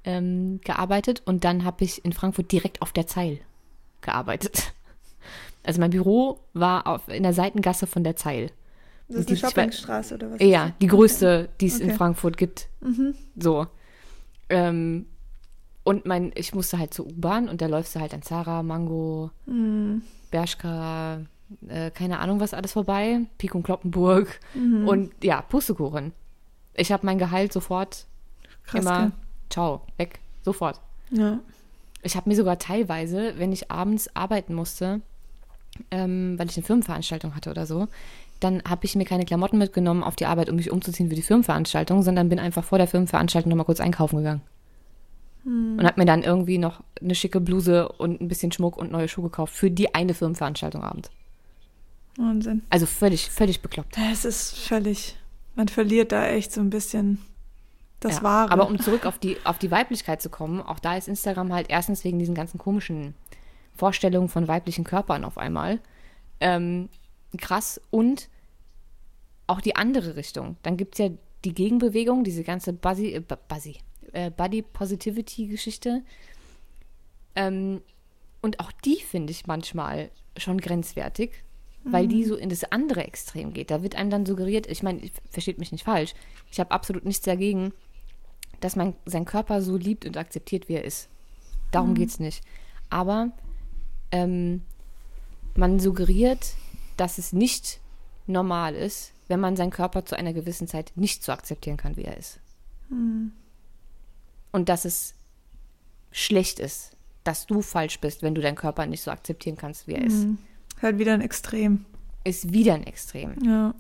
ähm, gearbeitet und dann habe ich in Frankfurt direkt auf der Zeil gearbeitet. Also mein Büro war auf, in der Seitengasse von der Zeil. Das ist Die- eine Shoppingstraße oder was? Ja, die größte, die es in Okay. Frankfurt gibt. So. Ähm, und mein, ich musste halt zur U-Bahn und da läufst du halt an Zara, Mango, Bershka, äh, keine Ahnung was alles vorbei, Pik und Kloppenburg und ja, Pustekuchen. Ich habe mein Gehalt sofort Krass, immer, gell? ciao, weg, sofort. Ja. Ich habe mir sogar teilweise, wenn ich abends arbeiten musste, ähm, weil ich eine Firmenveranstaltung hatte oder so, dann habe ich mir keine Klamotten mitgenommen auf die Arbeit, um mich umzuziehen für die Firmenveranstaltung, sondern bin einfach vor der Firmenveranstaltung nochmal kurz einkaufen gegangen. Und habe mir dann irgendwie noch eine schicke Bluse und ein bisschen Schmuck und neue Schuhe gekauft für die eine Firmenveranstaltung abends. Wahnsinn. Also völlig, völlig bekloppt. Es ist völlig, man verliert da echt so ein bisschen das Ja. Wahre. Aber um zurück auf die, auf die Weiblichkeit zu kommen, auch da ist Instagram halt erstens wegen diesen ganzen komischen Vorstellungen von weiblichen Körpern auf einmal ähm, krass und auch die andere Richtung. Dann gibt es ja die Gegenbewegung, diese ganze Buzzy, äh, Bu- Buzzy, äh, Body Positivity Geschichte. Ähm, und auch die finde ich manchmal schon grenzwertig, weil die so in das andere Extrem geht. Da wird einem dann suggeriert, ich meine, ich- versteht mich nicht falsch, ich habe absolut nichts dagegen, dass man seinen Körper so liebt und akzeptiert, wie er ist. Darum geht es nicht. Aber ähm, man suggeriert, dass es nicht normal ist, wenn man seinen Körper zu einer gewissen Zeit nicht so akzeptieren kann, wie er ist. Und dass es schlecht ist, dass du falsch bist, wenn du deinen Körper nicht so akzeptieren kannst, wie er ist. halt wieder ein Extrem. Ist wieder ein Extrem. Ja.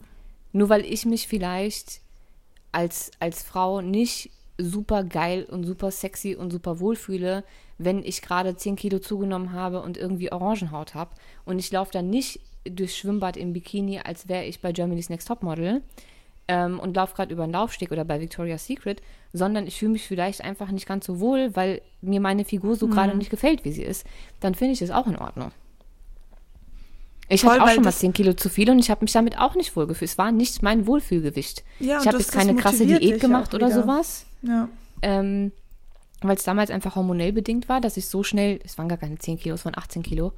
Nur weil ich mich vielleicht als, als Frau nicht super geil und super sexy und super wohlfühle, wenn ich gerade 10 Kilo zugenommen habe und irgendwie Orangenhaut habe. Und ich laufe dann nicht durchs Schwimmbad im Bikini, als wäre ich bei Germany's Next Topmodel, ähm, und laufe gerade über einen Laufsteg oder bei Victoria's Secret, sondern ich fühle mich vielleicht einfach nicht ganz so wohl, weil mir meine Figur so gerade nicht gefällt, wie sie ist, dann finde ich das auch in Ordnung. Ich hatte auch schon mal das- 10 Kilo zu viel und ich habe mich damit auch nicht wohlgefühlt. Es war nicht mein Wohlfühlgewicht. Ja, ich habe jetzt keine krasse Diät gemacht oder sowas, Ja. ähm, weil es damals einfach hormonell bedingt war, dass ich so schnell, es waren gar keine 10 Kilo, es waren 18 Kilo,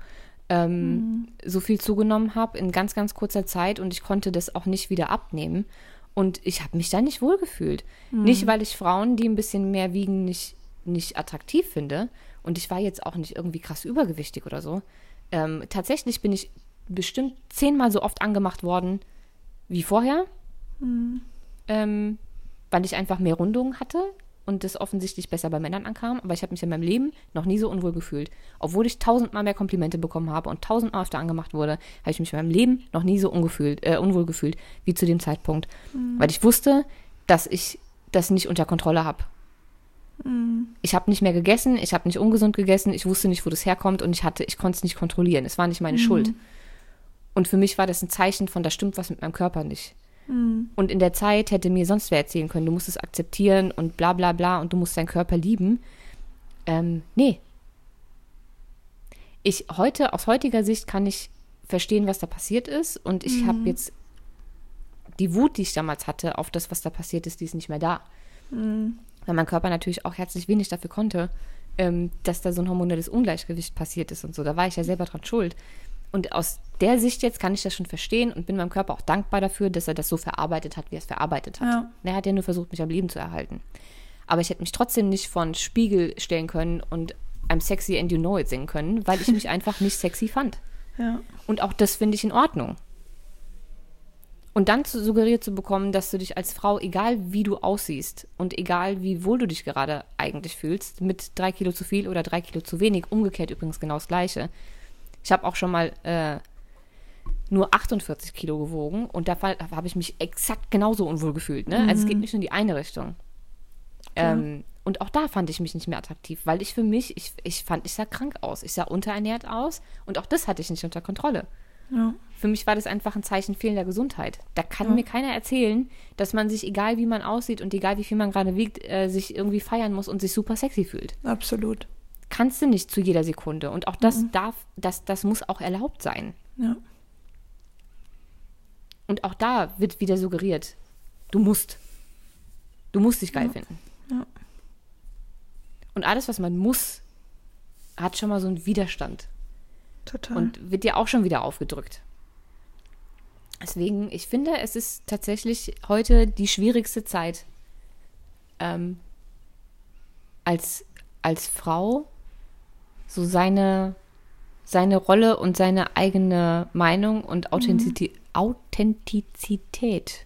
ähm, Mhm. so viel zugenommen habe in ganz, ganz kurzer Zeit und ich konnte das auch nicht wieder abnehmen. Und ich habe mich da nicht wohlgefühlt. Mhm. Nicht, weil ich Frauen, die ein bisschen mehr wiegen, nicht, nicht attraktiv finde. Und ich war jetzt auch nicht irgendwie krass übergewichtig oder so. Ähm, tatsächlich bin ich bestimmt zehnmal so oft angemacht worden wie vorher. Ähm, weil ich einfach mehr Rundungen hatte und das offensichtlich besser bei Männern ankam. Aber ich habe mich in meinem Leben noch nie so unwohl gefühlt. Obwohl ich tausendmal mehr Komplimente bekommen habe und tausendmal öfter angemacht wurde, habe ich mich in meinem Leben noch nie so ungefühlt, äh, unwohl gefühlt wie zu dem Zeitpunkt. Weil ich wusste, dass ich das nicht unter Kontrolle habe. Ich habe nicht mehr gegessen, ich habe nicht ungesund gegessen, ich wusste nicht, wo das herkommt und ich hatte, ich konnte es nicht kontrollieren. Es war nicht meine Schuld. Und für mich war das ein Zeichen von, da stimmt was mit meinem Körper nicht. Und in der Zeit hätte mir sonst wer erzählen können, du musst es akzeptieren und bla bla bla und du musst deinen Körper lieben. Ähm, nee. Ich heute, aus heutiger Sicht kann ich verstehen, was da passiert ist und ich habe jetzt die Wut, die ich damals hatte, auf das, was da passiert ist, die ist nicht mehr da. Weil mein Körper natürlich auch herzlich wenig dafür konnte, ähm, dass da so ein hormonelles Ungleichgewicht passiert ist und so. Da war ich ja selber dran schuld. Und aus der Sicht jetzt kann ich das schon verstehen und bin meinem Körper auch dankbar dafür, dass er das so verarbeitet hat, wie er es verarbeitet hat. Ja. Er hat ja nur versucht, mich am Leben zu erhalten. Aber ich hätte mich trotzdem nicht von Spiegel stellen können und I'm sexy and you know it singen können, weil ich mich einfach nicht sexy fand. Ja. Und auch das finde ich in Ordnung. Und dann zu suggeriert zu bekommen, dass du dich als Frau, egal wie du aussiehst und egal wie wohl du dich gerade eigentlich fühlst, mit drei Kilo zu viel oder drei Kilo zu wenig, umgekehrt übrigens genau das Gleiche. Ich habe auch schon mal äh, nur 48 Kilo gewogen und da war- habe ich mich exakt genauso unwohl gefühlt. Ne? Also es geht nicht nur in die eine Richtung. Ähm, und auch da fand ich mich nicht mehr attraktiv, weil ich für mich, ich, ich fand, ich sah krank aus. Ich sah unterernährt aus und auch das hatte ich nicht unter Kontrolle. Ja. Für mich war das einfach ein Zeichen fehlender Gesundheit. Da kann mir keiner erzählen, dass man sich, egal wie man aussieht und egal wie viel man gerade wiegt, äh, sich irgendwie feiern muss und sich super sexy fühlt. Absolut. Kannst du nicht zu jeder Sekunde. Und auch das darf, das, das muss auch erlaubt sein. Ja. Und auch da wird wieder suggeriert, du musst. Du musst dich geil finden. Ja. Und alles, was man muss, hat schon mal so einen Widerstand. Total. und wird dir auch schon wieder aufgedrückt. Deswegen, ich finde, es ist tatsächlich heute die schwierigste Zeit ähm, als, als Frau so seine, seine Rolle und seine eigene Meinung und Authentizi Authentizität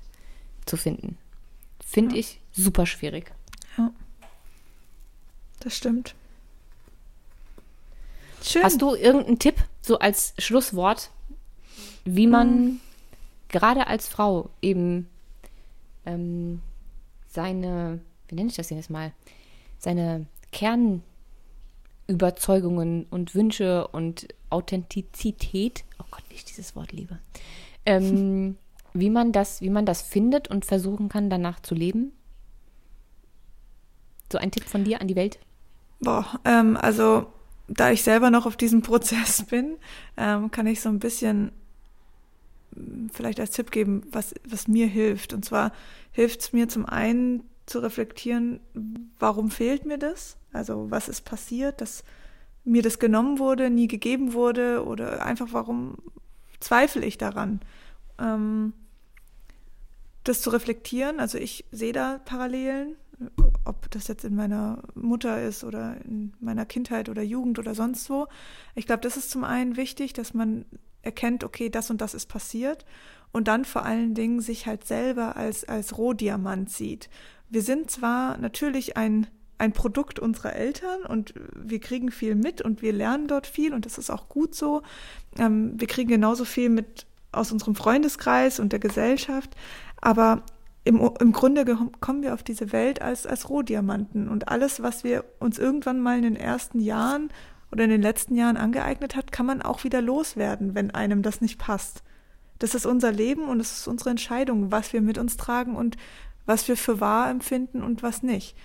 zu finden. Finde ich super schwierig. ja. Das stimmt. Schön. Hast du irgendeinen Tipp, so als Schlusswort, wie man gerade als Frau eben ähm, seine, wie nenne ich das denn jetzt mal, seine Kernüberzeugungen und Wünsche und Authentizität, oh Gott, wie ich dieses Wort liebe, ähm, wie man das, wie man das findet und versuchen kann, danach zu leben? So ein Tipp von dir an die Welt? Boah, ähm, also da ich selber noch auf diesem Prozess bin, ähm, kann ich so ein bisschen m, vielleicht als Tipp geben, was, was mir hilft. Und zwar hilft es mir zum einen zu reflektieren, warum fehlt mir das? Also was ist passiert, dass mir das genommen wurde, nie gegeben wurde oder einfach warum zweifle ich daran? Ähm, das zu reflektieren, also ich sehe da Parallelen, ob das jetzt in meiner Mutter ist oder in meiner Kindheit oder Jugend oder sonst wo. Ich glaube, das ist zum einen wichtig, dass man erkennt, okay, das und das ist passiert und dann vor allen Dingen sich halt selber als, als Rohdiamant sieht. Wir sind zwar natürlich ein, ein Produkt unserer Eltern und wir kriegen viel mit und wir lernen dort viel und das ist auch gut so. Ähm, wir kriegen genauso viel mit aus unserem Freundeskreis und der Gesellschaft, aber im, im Grunde kommen wir auf diese Welt als, als Rohdiamanten und alles, was wir uns irgendwann mal in den ersten Jahren oder in den letzten Jahren angeeignet hat, kann man auch wieder loswerden, wenn einem das nicht passt. Das ist unser Leben und es ist unsere Entscheidung, was wir mit uns tragen und was wir für wahr empfinden und was nicht.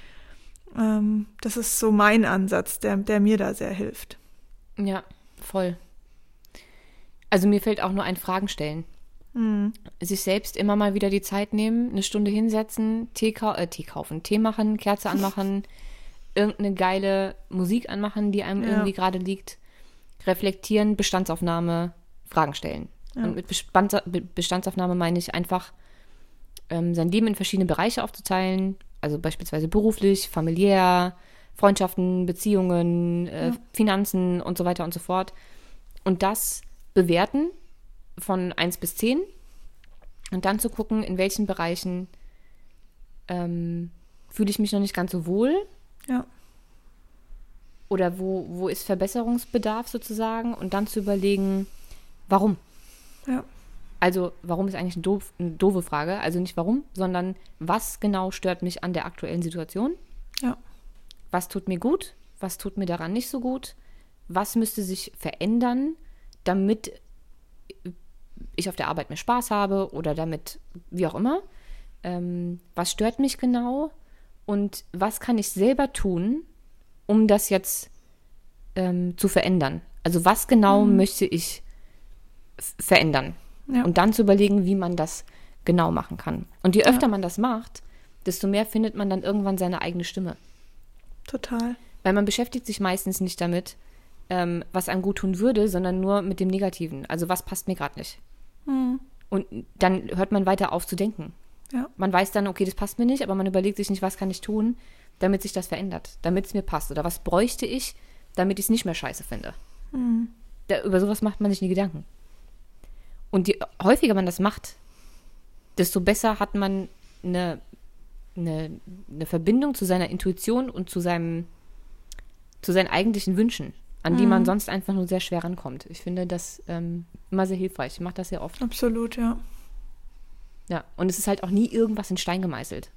Ähm, das ist so mein Ansatz, der, der mir da sehr hilft. Ja, voll. Also mir fällt auch nur ein Fragen stellen. Mhm. Sich selbst immer mal wieder die Zeit nehmen, eine Stunde hinsetzen, Tee, kau äh, Tee kaufen, Tee machen, Kerze anmachen, irgendeine geile Musik anmachen, die einem ja. irgendwie gerade liegt, reflektieren, Bestandsaufnahme, Fragen stellen. Ja. Und mit Bestandsaufnahme meine ich einfach, ähm, sein Leben in verschiedene Bereiche aufzuteilen, also beispielsweise beruflich, familiär, Freundschaften, Beziehungen, äh, ja. Finanzen und so weiter und so fort. Und das bewerten von 1 bis 10 und dann zu gucken, in welchen Bereichen ähm, fühle ich mich noch nicht ganz so wohl. Ja. Oder wo, wo ist Verbesserungsbedarf sozusagen und dann zu überlegen, warum. Ja. Also, warum ist eigentlich eine, doof, eine doofe Frage? Also nicht warum, sondern was genau stört mich an der aktuellen Situation? Ja. Was tut mir gut? Was tut mir daran nicht so gut? Was müsste sich verändern, damit ich auf der Arbeit mehr Spaß habe oder damit, wie auch immer. Ähm, was stört mich genau und was kann ich selber tun, um das jetzt ähm, zu verändern? Also was genau mhm. möchte ich verändern? Ja. Und dann zu überlegen, wie man das genau machen kann. Und je öfter ja. man das macht, desto mehr findet man dann irgendwann seine eigene Stimme. Total. Weil man beschäftigt sich meistens nicht damit, ähm, was einem gut tun würde, sondern nur mit dem Negativen. Also was passt mir gerade nicht. Mhm. Und dann hört man weiter auf zu denken. Ja. Man weiß dann, okay, das passt mir nicht, aber man überlegt sich nicht, was kann ich tun, damit sich das verändert, damit es mir passt. Oder was bräuchte ich, damit ich es nicht mehr scheiße finde. Mhm. Da, über sowas macht man sich nie Gedanken. Und je häufiger man das macht, desto besser hat man eine, eine, eine Verbindung zu seiner Intuition und zu seinem, zu seinen eigentlichen Wünschen an die man mhm. sonst einfach nur sehr schwer rankommt. Ich finde das ähm, immer sehr hilfreich. Ich mache das sehr oft. Absolut, ja. Ja, und es ist halt auch nie irgendwas in Stein gemeißelt.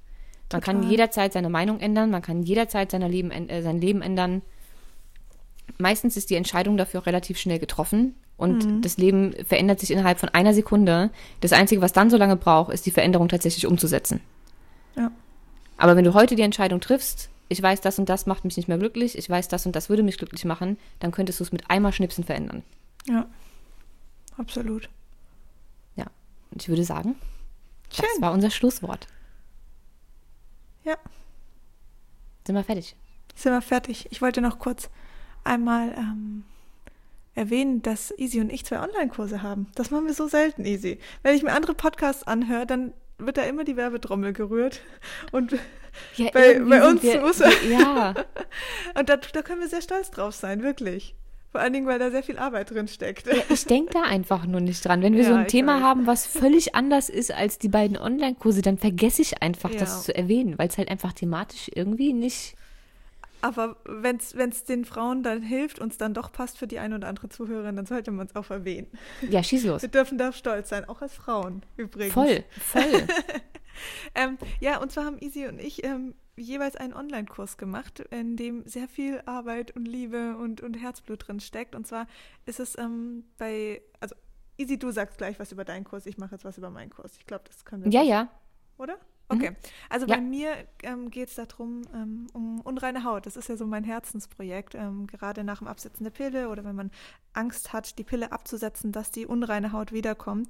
Man Total. kann jederzeit seine Meinung ändern, man kann jederzeit seine Leben, äh, sein Leben ändern. Meistens ist die Entscheidung dafür auch relativ schnell getroffen und mhm. das Leben verändert sich innerhalb von einer Sekunde. Das Einzige, was dann so lange braucht, ist die Veränderung tatsächlich umzusetzen. Ja. Aber wenn du heute die Entscheidung triffst, ich weiß, das und das macht mich nicht mehr glücklich, ich weiß, das und das würde mich glücklich machen, dann könntest du es mit einmal Schnipsen verändern. Ja, absolut. Ja, und ich würde sagen, Schön. das war unser Schlusswort. Ja. Sind wir fertig? Sind wir fertig. Ich wollte noch kurz einmal ähm, erwähnen, dass Easy und ich zwei Online-Kurse haben. Das machen wir so selten, Easy. Wenn ich mir andere Podcasts anhöre, dann wird da immer die Werbetrommel gerührt. Und ja, bei, bei uns wir, muss er. Ja. und da, da können wir sehr stolz drauf sein, wirklich. Vor allen Dingen, weil da sehr viel Arbeit drin steckt. Ja, ich denke da einfach nur nicht dran. Wenn wir ja, so ein Thema weiß. haben, was völlig anders ist als die beiden Online-Kurse, dann vergesse ich einfach, ja. das zu erwähnen, weil es halt einfach thematisch irgendwie nicht aber wenn es den Frauen dann hilft, uns dann doch passt für die eine oder andere Zuhörerin, dann sollte man es auch erwähnen. Ja, schieß los. Wir dürfen da stolz sein, auch als Frauen übrigens. Voll, voll. ähm, ja, und zwar haben Isi und ich ähm, jeweils einen Online-Kurs gemacht, in dem sehr viel Arbeit und Liebe und, und Herzblut drin steckt. Und zwar ist es ähm, bei, also Isi, du sagst gleich was über deinen Kurs, ich mache jetzt was über meinen Kurs. Ich glaube, das können wir. Ja, ja. Oder? Okay, mhm. also ja. bei mir ähm, geht es darum, ähm, um unreine Haut. Das ist ja so mein Herzensprojekt. Ähm, gerade nach dem Absetzen der Pille oder wenn man Angst hat, die Pille abzusetzen, dass die unreine Haut wiederkommt,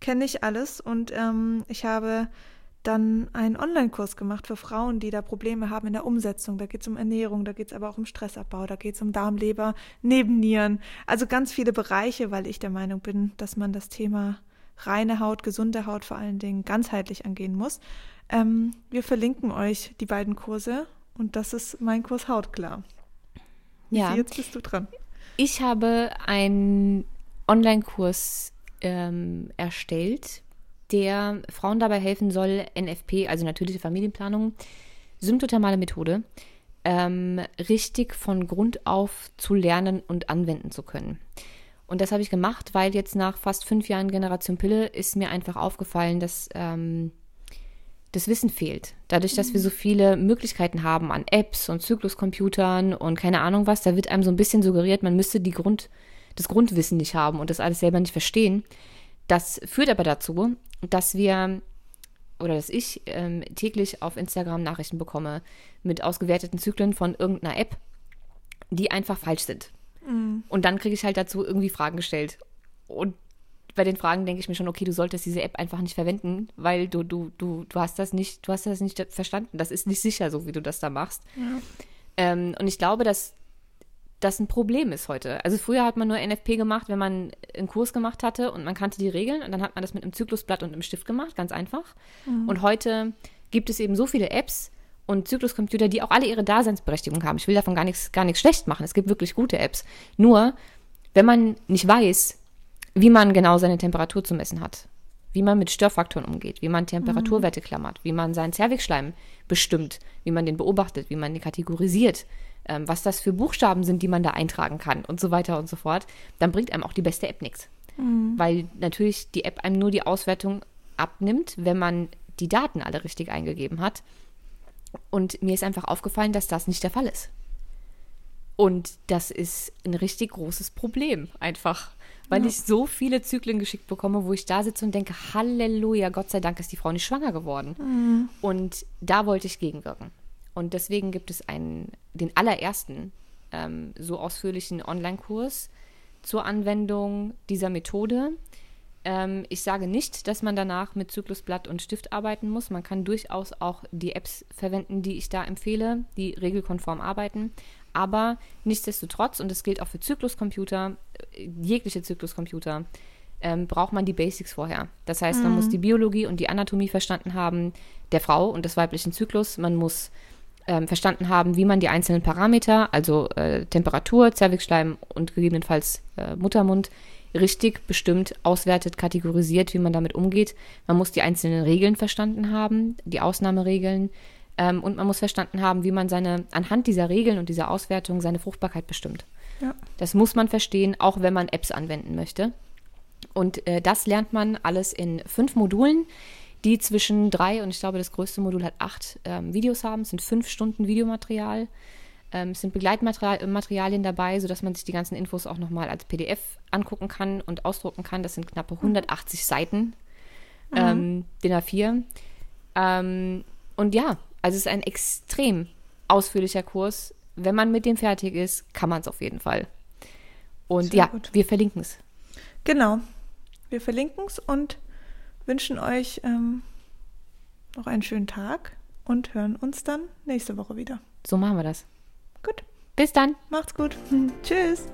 kenne ich alles. Und ähm, ich habe dann einen Online-Kurs gemacht für Frauen, die da Probleme haben in der Umsetzung. Da geht es um Ernährung, da geht es aber auch um Stressabbau, da geht es um Darmleber, Nebennieren. Also ganz viele Bereiche, weil ich der Meinung bin, dass man das Thema reine Haut, gesunde Haut vor allen Dingen ganzheitlich angehen muss. Ähm, wir verlinken euch die beiden Kurse und das ist mein Kurs Hautklar. Ja. Jetzt bist du dran. Ich habe einen Online-Kurs ähm, erstellt, der Frauen dabei helfen soll, NFP, also natürliche Familienplanung, symptothermale Methode, ähm, richtig von Grund auf zu lernen und anwenden zu können. Und das habe ich gemacht, weil jetzt nach fast fünf Jahren Generation Pille ist mir einfach aufgefallen, dass ähm, das Wissen fehlt. Dadurch, dass wir so viele Möglichkeiten haben an Apps und Zykluscomputern und keine Ahnung was, da wird einem so ein bisschen suggeriert, man müsste die Grund, das Grundwissen nicht haben und das alles selber nicht verstehen. Das führt aber dazu, dass wir oder dass ich ähm, täglich auf Instagram Nachrichten bekomme mit ausgewerteten Zyklen von irgendeiner App, die einfach falsch sind. Mhm. Und dann kriege ich halt dazu irgendwie Fragen gestellt. Und bei den Fragen denke ich mir schon, okay, du solltest diese App einfach nicht verwenden, weil du, du, du, du hast das nicht, du hast das nicht verstanden. Das ist nicht sicher, so wie du das da machst. Ja. Ähm, und ich glaube, dass das ein Problem ist heute. Also früher hat man nur NFP gemacht, wenn man einen Kurs gemacht hatte und man kannte die Regeln und dann hat man das mit einem Zyklusblatt und einem Stift gemacht, ganz einfach. Mhm. Und heute gibt es eben so viele Apps und Zykluscomputer, die auch alle ihre Daseinsberechtigung haben. Ich will davon gar nichts, gar nichts schlecht machen. Es gibt wirklich gute Apps. Nur, wenn man nicht weiß, wie man genau seine Temperatur zu messen hat, wie man mit Störfaktoren umgeht, wie man Temperaturwerte klammert, wie man seinen Zervixschleim bestimmt, wie man den beobachtet, wie man den kategorisiert, ähm, was das für Buchstaben sind, die man da eintragen kann und so weiter und so fort, dann bringt einem auch die beste App nichts. Mhm. Weil natürlich die App einem nur die Auswertung abnimmt, wenn man die Daten alle richtig eingegeben hat. Und mir ist einfach aufgefallen, dass das nicht der Fall ist. Und das ist ein richtig großes Problem, einfach. Weil ja. ich so viele Zyklen geschickt bekomme, wo ich da sitze und denke, Halleluja, Gott sei Dank ist die Frau nicht schwanger geworden. Mhm. Und da wollte ich gegenwirken. Und deswegen gibt es einen, den allerersten ähm, so ausführlichen Online-Kurs zur Anwendung dieser Methode. Ähm, ich sage nicht, dass man danach mit Zyklusblatt und Stift arbeiten muss. Man kann durchaus auch die Apps verwenden, die ich da empfehle, die regelkonform arbeiten. Aber nichtsdestotrotz, und das gilt auch für Zykluscomputer, äh, jegliche Zykluscomputer, ähm, braucht man die Basics vorher. Das heißt, man muss mhm. die Biologie und die Anatomie verstanden haben der Frau und des weiblichen Zyklus. Man muss ähm, verstanden haben, wie man die einzelnen Parameter, also äh, Temperatur, Zervixschleim und gegebenenfalls äh, Muttermund, richtig bestimmt auswertet, kategorisiert, wie man damit umgeht. Man muss die einzelnen Regeln verstanden haben, die Ausnahmeregeln. Ähm, und man muss verstanden haben, wie man seine, anhand dieser Regeln und dieser Auswertung seine Fruchtbarkeit bestimmt. Ja. Das muss man verstehen, auch wenn man Apps anwenden möchte. Und äh, das lernt man alles in fünf Modulen, die zwischen drei und ich glaube, das größte Modul hat acht ähm, Videos haben. Es sind fünf Stunden Videomaterial. Ähm, es sind Begleitmaterialien dabei, sodass man sich die ganzen Infos auch nochmal als PDF angucken kann und ausdrucken kann. Das sind knappe 180 Seiten mhm. ähm, DIN A4. Ähm, und ja, also es ist ein extrem ausführlicher Kurs. Wenn man mit dem fertig ist, kann man es auf jeden Fall. Und Sehr ja, gut. wir verlinken es. Genau. Wir verlinken es und wünschen euch ähm, noch einen schönen Tag und hören uns dann nächste Woche wieder. So machen wir das. Gut. Bis dann. Macht's gut. Tschüss.